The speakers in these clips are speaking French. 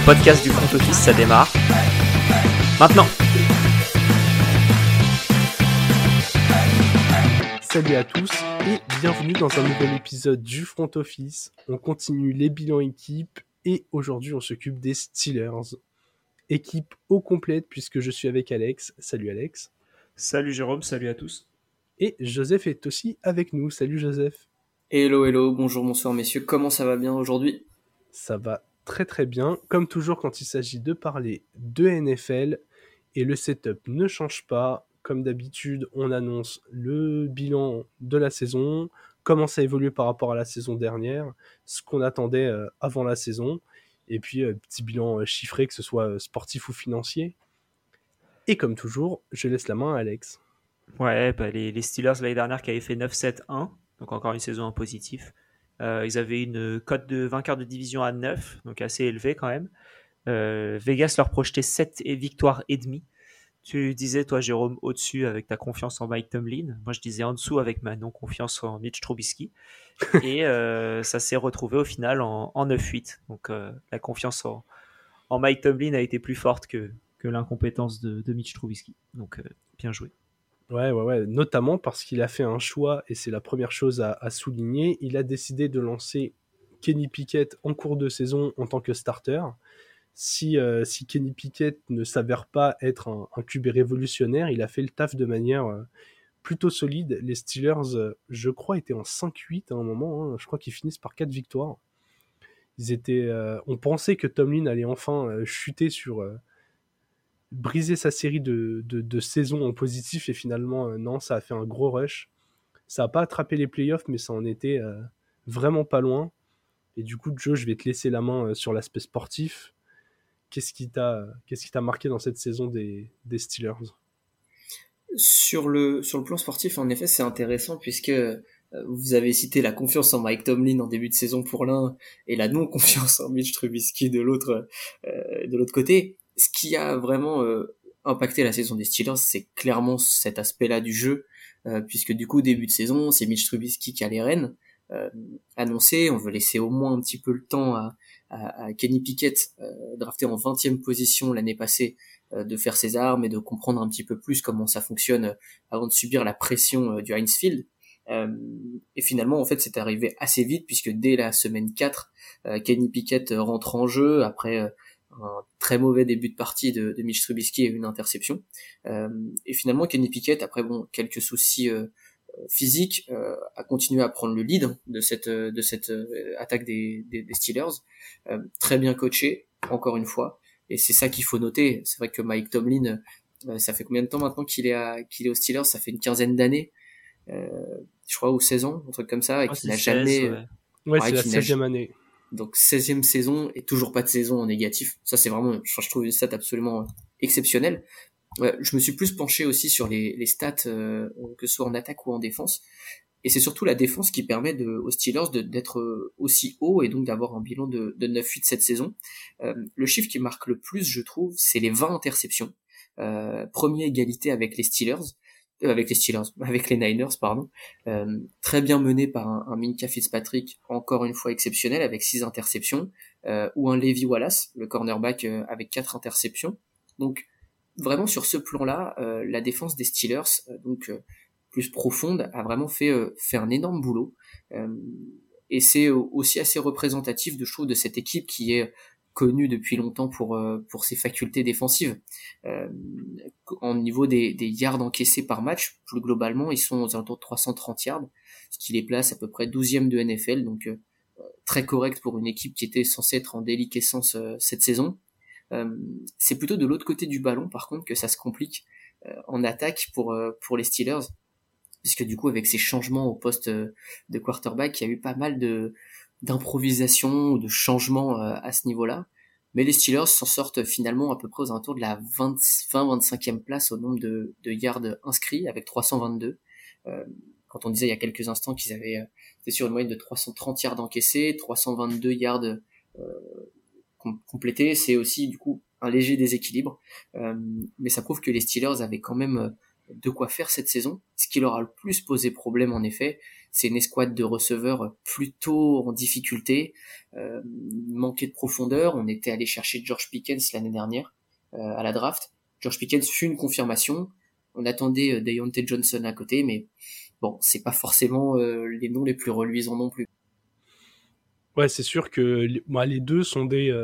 le podcast du front office, ça démarre. Maintenant Salut à tous et bienvenue dans un nouvel épisode du front office. On continue les bilans équipes et aujourd'hui on s'occupe des Steelers. Équipe au complète puisque je suis avec Alex. Salut Alex. Salut Jérôme, salut à tous. Et Joseph est aussi avec nous. Salut Joseph. Hello, hello, bonjour, bonsoir messieurs, comment ça va bien aujourd'hui? Ça va très très bien. Comme toujours quand il s'agit de parler de NFL et le setup ne change pas. Comme d'habitude, on annonce le bilan de la saison, comment ça a évolué par rapport à la saison dernière, ce qu'on attendait euh, avant la saison, et puis euh, petit bilan euh, chiffré, que ce soit sportif ou financier. Et comme toujours, je laisse la main à Alex. Ouais, bah, les, les Steelers l'année dernière qui avaient fait 9-7-1, donc encore une saison en positif. Euh, ils avaient une cote de vainqueur de division à 9, donc assez élevée quand même. Euh, Vegas leur projetait 7 et victoires et demi. Tu disais, toi, Jérôme, au-dessus avec ta confiance en Mike Tomlin. Moi, je disais en dessous avec ma non-confiance en Mitch Trubisky. et euh, ça s'est retrouvé au final en, en 9-8. Donc, euh, la confiance en, en, Mike Tomlin a été plus forte que, que l'incompétence de, de, Mitch Trubisky. Donc, euh, bien joué. Ouais, ouais, ouais. Notamment parce qu'il a fait un choix, et c'est la première chose à, souligner. Il a décidé de lancer Kenny Pickett en cours de saison en tant que starter. Si, euh, Kenny Pickett ne s'avère pas être un, QB révolutionnaire, il a fait le taf de manière euh, plutôt solide. Les Steelers, euh, je crois, étaient en 5-8 à un moment. Hein. Je crois qu'ils finissent par 4 victoires. On pensait que Tomlin allait enfin chuter sur briser sa série de, de, de, saisons en positif et finalement euh, non ça a fait un gros rush. Ça a pas attrapé les playoffs mais ça en était euh, vraiment pas loin. Et du coup Joe je vais te laisser la main euh, sur l'aspect sportif. Qu'est-ce qui t'a marqué dans cette saison des, des Steelers? Sur le sur le plan sportif en effet c'est intéressant puisque vous avez cité la confiance en Mike Tomlin en début de saison pour l'un et la non confiance en Mitch Trubisky de l'autre de l'autre côté ce qui a vraiment euh, impacté la saison des Steelers, c'est clairement cet aspect-là du jeu, euh, puisque du coup, début de saison, c'est Mitch Trubisky qui a les rênes, euh, annoncé, on veut laisser au moins un petit peu le temps à, à, à Kenny Pickett, euh, drafté en 20e position l'année passée, euh, de faire ses armes et de comprendre un petit peu plus comment ça fonctionne avant de subir la pression du Heinz Field. et finalement, en fait, c'est arrivé assez vite, puisque dès la semaine 4, Kenny Pickett rentre en jeu, après un très mauvais début de partie de, de Mitch Trubisky et une interception. Euh, et finalement, Kenny Pickett, après bon quelques soucis euh, physiques, euh, a continué à prendre le lead de cette de cette euh, attaque des, des, des Steelers. Euh, très bien coaché, encore une fois. Et c'est ça qu'il faut noter. C'est vrai que Mike Tomlin, euh, ça fait combien de temps maintenant qu'il est à, qu'il est aux Steelers? Ça fait une quinzaine d'années, je crois, ou 16 ans, un truc comme ça, et oh, qu'il n'a jamais. Ouais, ouais c'est la 16e année donc 16e saison et toujours pas de saison en négatif. Ça c'est vraiment, je, trouve une stat absolument exceptionnelle. Ouais, je me suis plus penché aussi sur les, les stats, euh, que ce soit en attaque ou en défense. Et c'est surtout la défense qui permet de, aux Steelers d'être aussi haut et donc d'avoir un bilan de, de 9-8 cette saison. Euh, le chiffre qui marque le plus, je trouve, c'est les 20 interceptions. Euh, première égalité avec les Steelers avec les Steelers, avec les Niners, pardon, euh, très bien mené par un, un, Minka Fitzpatrick, encore une fois exceptionnel, avec six interceptions, euh, ou un Levi Wallace, le cornerback, euh, avec quatre interceptions. Donc, vraiment sur ce plan-là, euh, la défense des Steelers, euh, donc plus profonde, a vraiment fait, fait un énorme boulot. et c'est aussi assez représentatif, de, je de cette équipe qui est connu depuis longtemps pour pour ses facultés défensives. Euh, en niveau des, yards encaissés par match, plus globalement, ils sont aux alentours de 330 yards, ce qui les place à peu près 12e de NFL, donc euh, très correct pour une équipe qui était censée être en déliquescence euh, cette saison. c'est plutôt de l'autre côté du ballon, par contre, que ça se complique en attaque pour pour les Steelers, puisque du coup, avec ces changements au poste de quarterback, il y a eu pas mal de d'improvisation ou de changement euh, à ce niveau-là. Mais les Steelers s'en sortent finalement à peu près aux alentours de la 20-25e place au nombre de, de, yards inscrits avec 322. Euh, quand on disait il y a quelques instants qu'ils avaient euh, été sur une moyenne de 330 yards encaissés, 322 yards euh, complétés, c'est aussi du coup un léger déséquilibre. Euh, mais ça prouve que les Steelers avaient quand même de quoi faire cette saison. Ce qui leur a le plus posé problème, en effet, c'est une escouade de receveurs plutôt en difficulté, euh, de profondeur. On était allé chercher George Pickens l'année dernière euh, à la draft. George Pickens fut une confirmation. On attendait euh, Deontay Johnson à côté, mais bon, c'est pas forcément euh, les noms les plus reluisants non plus. Ouais, c'est sûr que les deux sont des,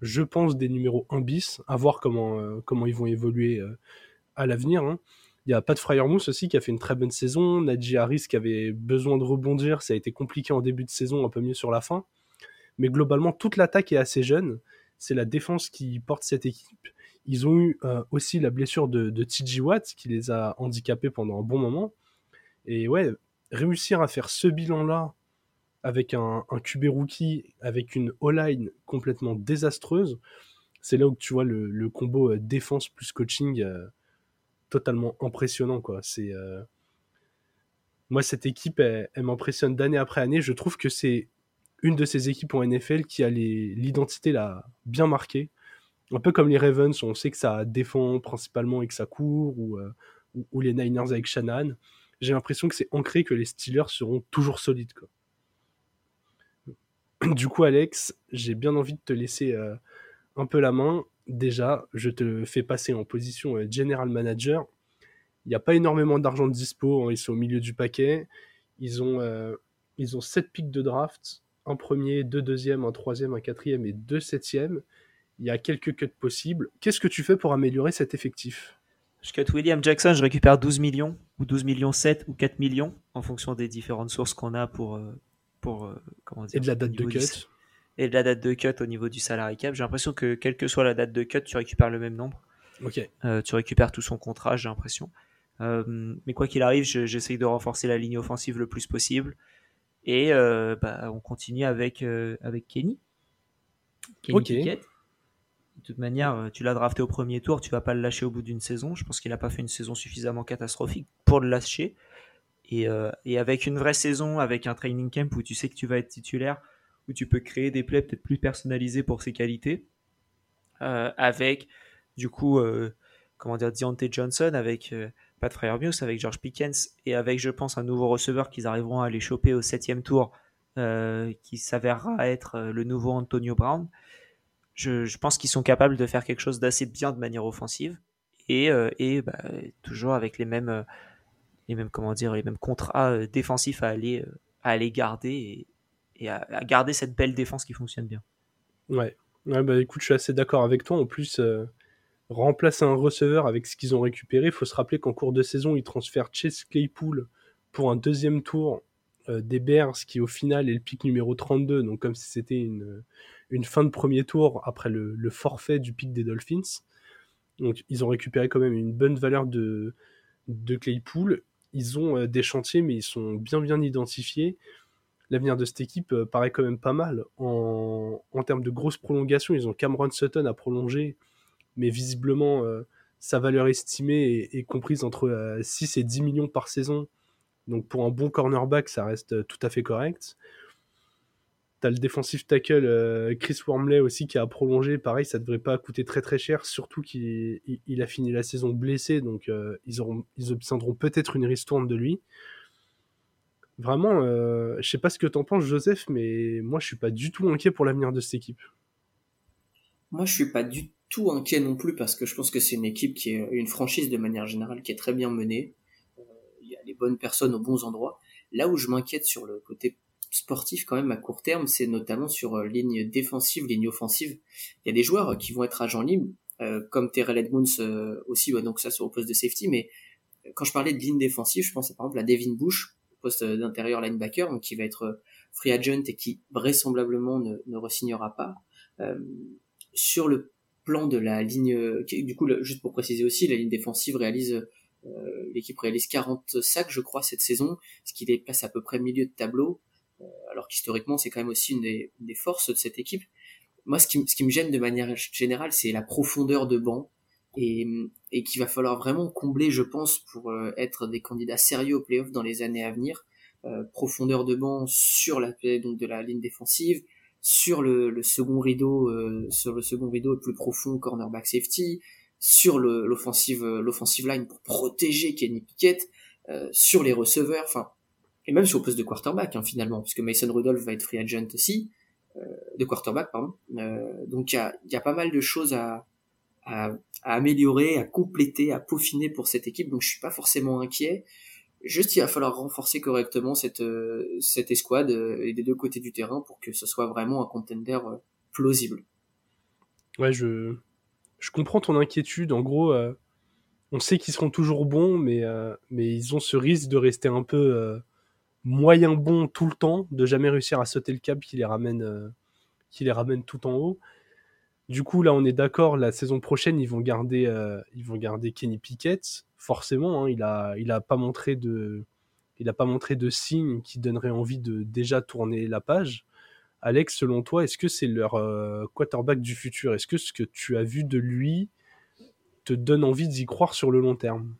je pense, des numéros 1 bis, à voir comment, comment ils vont évoluer à l'avenir. Hein. Il y a Pat Fryermousse aussi qui a fait une très bonne saison. Najee Harris qui avait besoin de rebondir. Ça a été compliqué en début de saison, un peu mieux sur la fin. Mais globalement, toute l'attaque est assez jeune. C'est la défense qui porte cette équipe. Ils ont eu euh, aussi la blessure de, de TJ Watt qui les a handicapés pendant un bon moment. Et ouais, réussir à faire ce bilan-là avec un, QB rookie, avec une O-line complètement désastreuse, c'est là où tu vois le, le combo euh, défense plus coaching euh, totalement impressionnant. Quoi. Euh, Moi, cette équipe, elle, m'impressionne d'année après année. Je trouve que c'est une de ces équipes en NFL qui a l'identité bien marquée. Un peu comme les Ravens, on sait que ça défend principalement et que ça court, ou, euh, ou, les Niners avec Shanahan. J'ai l'impression que c'est ancré que les Steelers seront toujours solides. Quoi. Du coup, Alex, j'ai bien envie de te laisser euh, un peu la main déjà, je te fais passer en position euh, general manager. Il n'y a pas énormément d'argent de dispo, hein, ils sont au milieu du paquet. Ils ont, euh, ils ont 7 pics de draft, un premier, deux deuxièmes, un troisième, un quatrième et deux septièmes. Il y a quelques cuts possibles. Qu'est-ce que tu fais pour améliorer cet effectif? Je cut William Jackson, je récupère 12 millions, ou 12 millions 7 ou 4 millions, en fonction des différentes sources qu'on a pour, euh, pour comment dire, Et de la date de cut et de la date de cut au niveau du salary cap. J'ai l'impression que quelle que soit la date de cut, tu récupères le même nombre. Ok. Euh, tu récupères tout son contrat, j'ai l'impression. Euh, mais quoi qu'il arrive, j'essaye de renforcer la ligne offensive le plus possible. Et euh, bah, on continue avec, avec Kenny. Kenny ok. De toute manière, tu l'as drafté au premier tour, tu vas pas le lâcher au bout d'une saison. Je pense qu'il n'a pas fait une saison suffisamment catastrophique pour le lâcher. Et, et, avec une vraie saison, avec un training camp où tu sais que tu vas être titulaire, où tu peux créer des plays peut-être plus personnalisés pour ses qualités, euh, avec du coup, euh, comment dire, Deontay Johnson, avec euh, Pat Fryermuth, avec George Pickens, et avec, je pense, un nouveau receveur qu'ils arriveront à aller choper au septième tour, qui s'avérera être le nouveau Antonio Brown. Je, pense qu'ils sont capables de faire quelque chose d'assez bien de manière offensive, et, et bah, toujours avec les mêmes, les mêmes, comment dire, les mêmes contrats défensifs à aller, à aller garder et, à, garder cette belle défense qui fonctionne bien. Ouais, ouais bah écoute, je suis assez d'accord avec toi. En plus, euh, remplacer un receveur avec ce qu'ils ont récupéré, il faut se rappeler qu'en cours de saison, ils transfèrent Chase Claypool pour un deuxième tour euh, des Bears, qui au final est le pic numéro 32, donc comme si c'était une, une fin de premier tour après le, le, forfait du pic des Dolphins. Donc ils ont récupéré quand même une bonne valeur de, de Claypool. Ils ont euh, des chantiers, mais ils sont bien bien identifiés l'avenir de cette équipe euh, paraît quand même pas mal. En, termes de grosses prolongations, ils ont Cameron Sutton à prolonger, mais visiblement, euh, sa valeur estimée est, comprise entre 6 euh, et 10 millions par saison. Donc pour un bon cornerback, ça reste tout à fait correct. T'as le défensif tackle Chris Wormley aussi qui a prolongé. Pareil, ça devrait pas coûter très très cher, surtout qu'il a fini la saison blessé, donc ils, ils obtiendront peut-être une ristourne de lui. Vraiment, euh, je sais pas ce que t'en penses, Joseph, mais moi, je suis pas du tout inquiet pour l'avenir de cette équipe. Moi, je suis pas du tout inquiet non plus parce que je pense que c'est une équipe qui est une franchise de manière générale qui est très bien menée. Euh, il y a les bonnes personnes aux bons endroits. Là où je m'inquiète sur le côté sportif quand même à court terme, c'est notamment sur euh, ligne défensive, ligne offensive. Il y a des joueurs qui vont être agents libres, euh, comme Terrell Edmonds euh, aussi, donc ça sur le poste de safety. Mais quand je parlais de ligne défensive, je pensais par exemple à Devin Bush, poste d'intérieur linebacker, donc qui va être euh, free agent et qui vraisemblablement ne, ne resignera pas. Euh, sur le plan de la ligne, du coup, juste pour préciser aussi, la ligne défensive réalise, euh, l'équipe réalise 40 sacs, je crois, cette saison, ce qui les place à peu près milieu de tableau, euh, alors qu'historiquement, c'est quand même aussi une des, une des, forces de cette équipe. Moi, ce qui, ce qui me gêne de manière générale, c'est la profondeur de banc et, et qu'il va falloir vraiment combler, je pense, pour euh, être des candidats sérieux aux playoffs dans les années à venir. Euh, profondeur de banc sur la donc de la ligne défensive, sur le, le second rideau, euh, sur le second rideau le plus profond, cornerback safety, sur l'offensive l'offensive line pour protéger Kenny Pickett, sur les receveurs, enfin et même sur le poste de quarterback hein, finalement, puisque Mason Rudolph va être free agent aussi, de quarterback pardon. donc il y a, y a pas mal de choses à, à, améliorer, à compléter, à peaufiner pour cette équipe, donc je suis pas forcément inquiet. Juste, il va falloir renforcer correctement cette, euh, cette escouade euh, et des deux côtés du terrain pour que ce soit vraiment un contender euh, plausible. Ouais, je, je comprends ton inquiétude. En gros, on sait qu'ils seront toujours bons, mais, mais ils ont ce risque de rester un peu moyen bons tout le temps, de jamais réussir à sauter le cap qui les ramène, qui les ramène tout en haut. Du coup, là, on est d'accord. La saison prochaine, ils vont garder, euh, garder Kenny Pickett. Forcément, hein, il a, il a pas montré de, il signes qui donneraient envie de déjà tourner la page. Alex, selon toi, est-ce que c'est leur euh, quarterback du futur? Est-ce que ce que tu as vu de lui te donne envie d'y croire sur le long terme?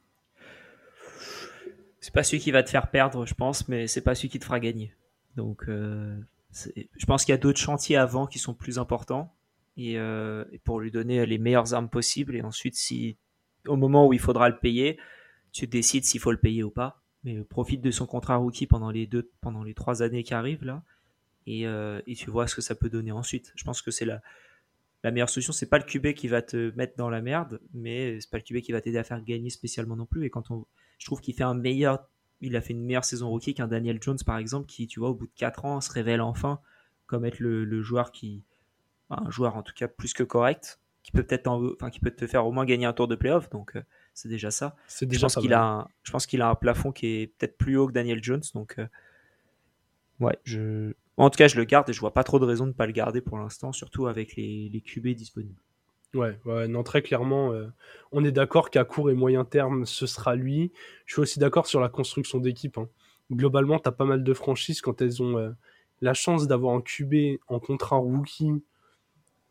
C'est pas celui qui va te faire perdre, je pense, mais c'est pas celui qui te fera gagner. Donc, euh, je pense qu'il y a d'autres chantiers avant qui sont plus importants. Euh, et, pour lui donner les meilleures armes possibles. Et ensuite, si au moment où il faudra le payer, tu décides s'il faut le payer ou pas. Mais profite de son contrat rookie pendant les deux, pendant les trois années qui arrivent là, et, euh, tu vois ce que ça peut donner ensuite. Je pense que c'est la, meilleure solution. C'est pas le QB qui va te mettre dans la merde, mais c'est pas le QB qui va t'aider à faire gagner spécialement non plus. Et quand on, je trouve qu'il fait un meilleur, il a fait une meilleure saison rookie qu'un Daniel Jones par exemple, qui tu vois au bout de quatre ans se révèle enfin comme être le joueur qui un joueur en tout cas plus que correct, qui peut peut-être, enfin qui peut te faire au moins gagner un tour de playoff. Donc euh, c'est déjà ça. Déjà je pense qu'il a, un, je pense qu'il a un plafond qui est peut-être plus haut que Daniel Jones. Donc euh, ouais, je, en tout cas je le garde et je vois pas trop de raison de ne pas le garder pour l'instant, surtout avec les, les QB disponibles. Ouais, ouais, non, très clairement, euh, on est d'accord qu'à court et moyen terme, ce sera lui. Je suis aussi d'accord sur la construction d'équipe. Hein. Globalement, tu as pas mal de franchises quand elles ont la chance d'avoir un QB en contrat rookie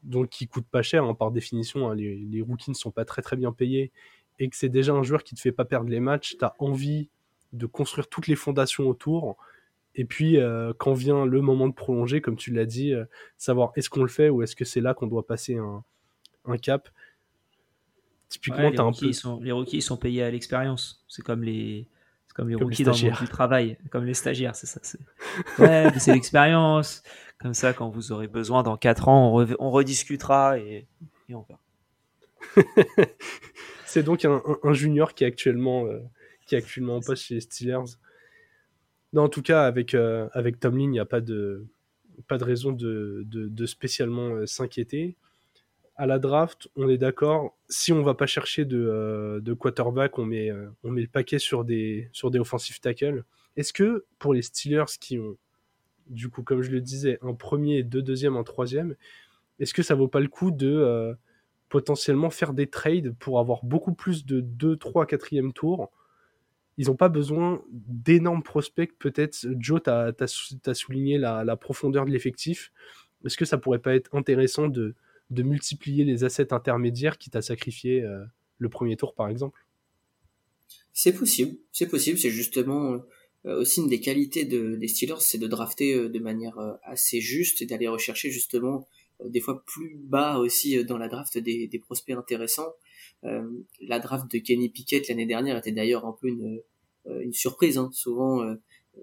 donc qui coûte pas cher hein, par définition. Hein, les, les, rookies ne sont pas très très bien payés et que c'est déjà un joueur qui te fait pas perdre les matchs. Tu as envie de construire toutes les fondations autour. Et puis, euh, quand vient le moment de prolonger, comme tu l'as dit, euh, savoir est-ce qu'on le fait ou est-ce que c'est là qu'on doit passer un, un cap. Typiquement, les, rookies, sont, les rookies sont payés à l'expérience. C'est comme les, comme les rookies dans le monde du travail, comme les stagiaires, c'est ça. Ouais, c'est l'expérience. Comme ça, quand vous aurez besoin dans 4 ans, on, rediscutera et, on verra. c'est donc un, junior qui est actuellement, euh, qui est actuellement en poste chez les Steelers. Non, en tout cas, avec, euh, avec Tomlin, il n'y a pas de, pas de raison de, de, spécialement euh, s'inquiéter. À la draft, on est d'accord. Si on va pas chercher de, de quarterback, on met, on met le paquet sur des, sur offensive tackles. Est-ce que pour les Steelers qui ont du coup, comme je le disais, un premier, deux deuxièmes, un troisième, est-ce que ça vaut pas le coup de euh, potentiellement faire des trades pour avoir beaucoup plus de 2, 3, 4e tours? Ils n'ont pas besoin d'énormes prospects, peut-être. Joe, tu as, souligné la, profondeur de l'effectif. Est-ce que ça pourrait pas être intéressant de, multiplier les assets intermédiaires qui t'a sacrifié euh, le premier tour, par exemple C'est possible, c'est possible, c'est justement euh, aussi une des qualités de, des Steelers, c'est de drafter euh, de manière assez juste et d'aller rechercher justement des fois plus bas aussi dans la draft des, prospects intéressants. la draft de Kenny Pickett l'année dernière était d'ailleurs un peu une, une surprise. Hein. Souvent,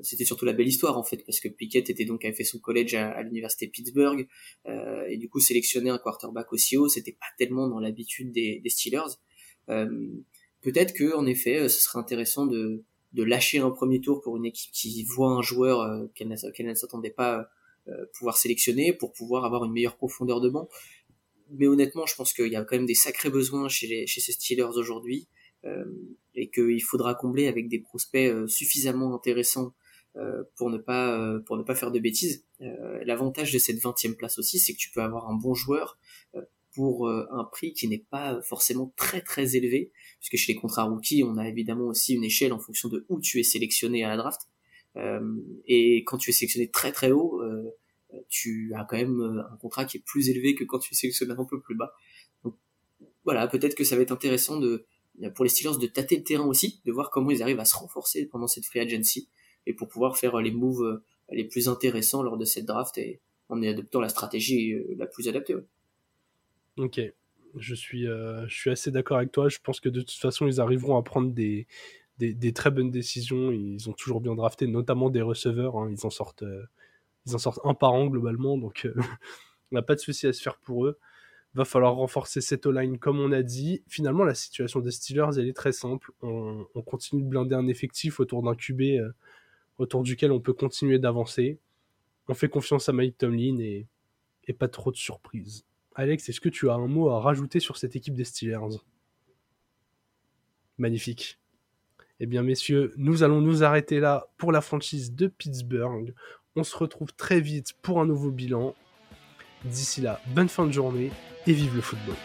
c'était surtout la belle histoire en fait, parce que Pickett était donc avait fait son collège à, l'université Pittsburgh et du coup sélectionner un quarterback aussi haut, c'était pas tellement dans l'habitude des, Steelers. Peut-être que en effet, ce serait intéressant de de lâcher un premier tour pour une équipe qui voit un joueur euh, qu'elle ne s'attendait pas euh, pouvoir sélectionner pour pouvoir avoir une meilleure profondeur de banc. Mais honnêtement, je pense qu'il y a quand même des sacrés besoins chez, les, chez ces Steelers aujourd'hui euh, et qu'il faudra combler avec des prospects suffisamment intéressants pour ne pas pour ne pas faire de bêtises. L'avantage de cette 20e place aussi, c'est que tu peux avoir un bon joueur pour un prix qui n'est pas forcément très très élevé puisque chez les contrats rookies, on a évidemment aussi une échelle en fonction de où tu es sélectionné à la draft. Euh, et quand tu es sélectionné très très haut, euh, tu as quand même euh, un contrat qui est plus élevé que quand tu es sélectionné un peu plus bas. Donc voilà, peut-être que ça va être intéressant de pour les Steelers de tâter le terrain aussi, de voir comment ils arrivent à se renforcer pendant cette free agency et pour pouvoir faire les moves les plus intéressants lors de cette draft et en adoptant la stratégie la plus adaptée. Ok, Je suis, euh, je suis assez d'accord avec toi. Je pense que de toute façon, ils arriveront à prendre des, des, très bonnes décisions. Ils ont toujours bien drafté, notamment des receveurs. Hein. Ils, en sortent, euh, ils en sortent un par an globalement. Donc, on n'a pas de souci à se faire pour eux. Va falloir renforcer cette line comme on a dit. Finalement, la situation des Steelers, elle est très simple. On, continue de blinder un effectif autour d'un QB euh, autour duquel on peut continuer d'avancer. On fait confiance à Mike Tomlin et, et pas trop de surprises. Alex, est-ce que tu as un mot à rajouter sur cette équipe des Steelers? Magnifique. Eh bien, messieurs, nous allons nous arrêter là pour la franchise de Pittsburgh. On se retrouve très vite pour un nouveau bilan. D'ici là, bonne fin de journée et vive le football.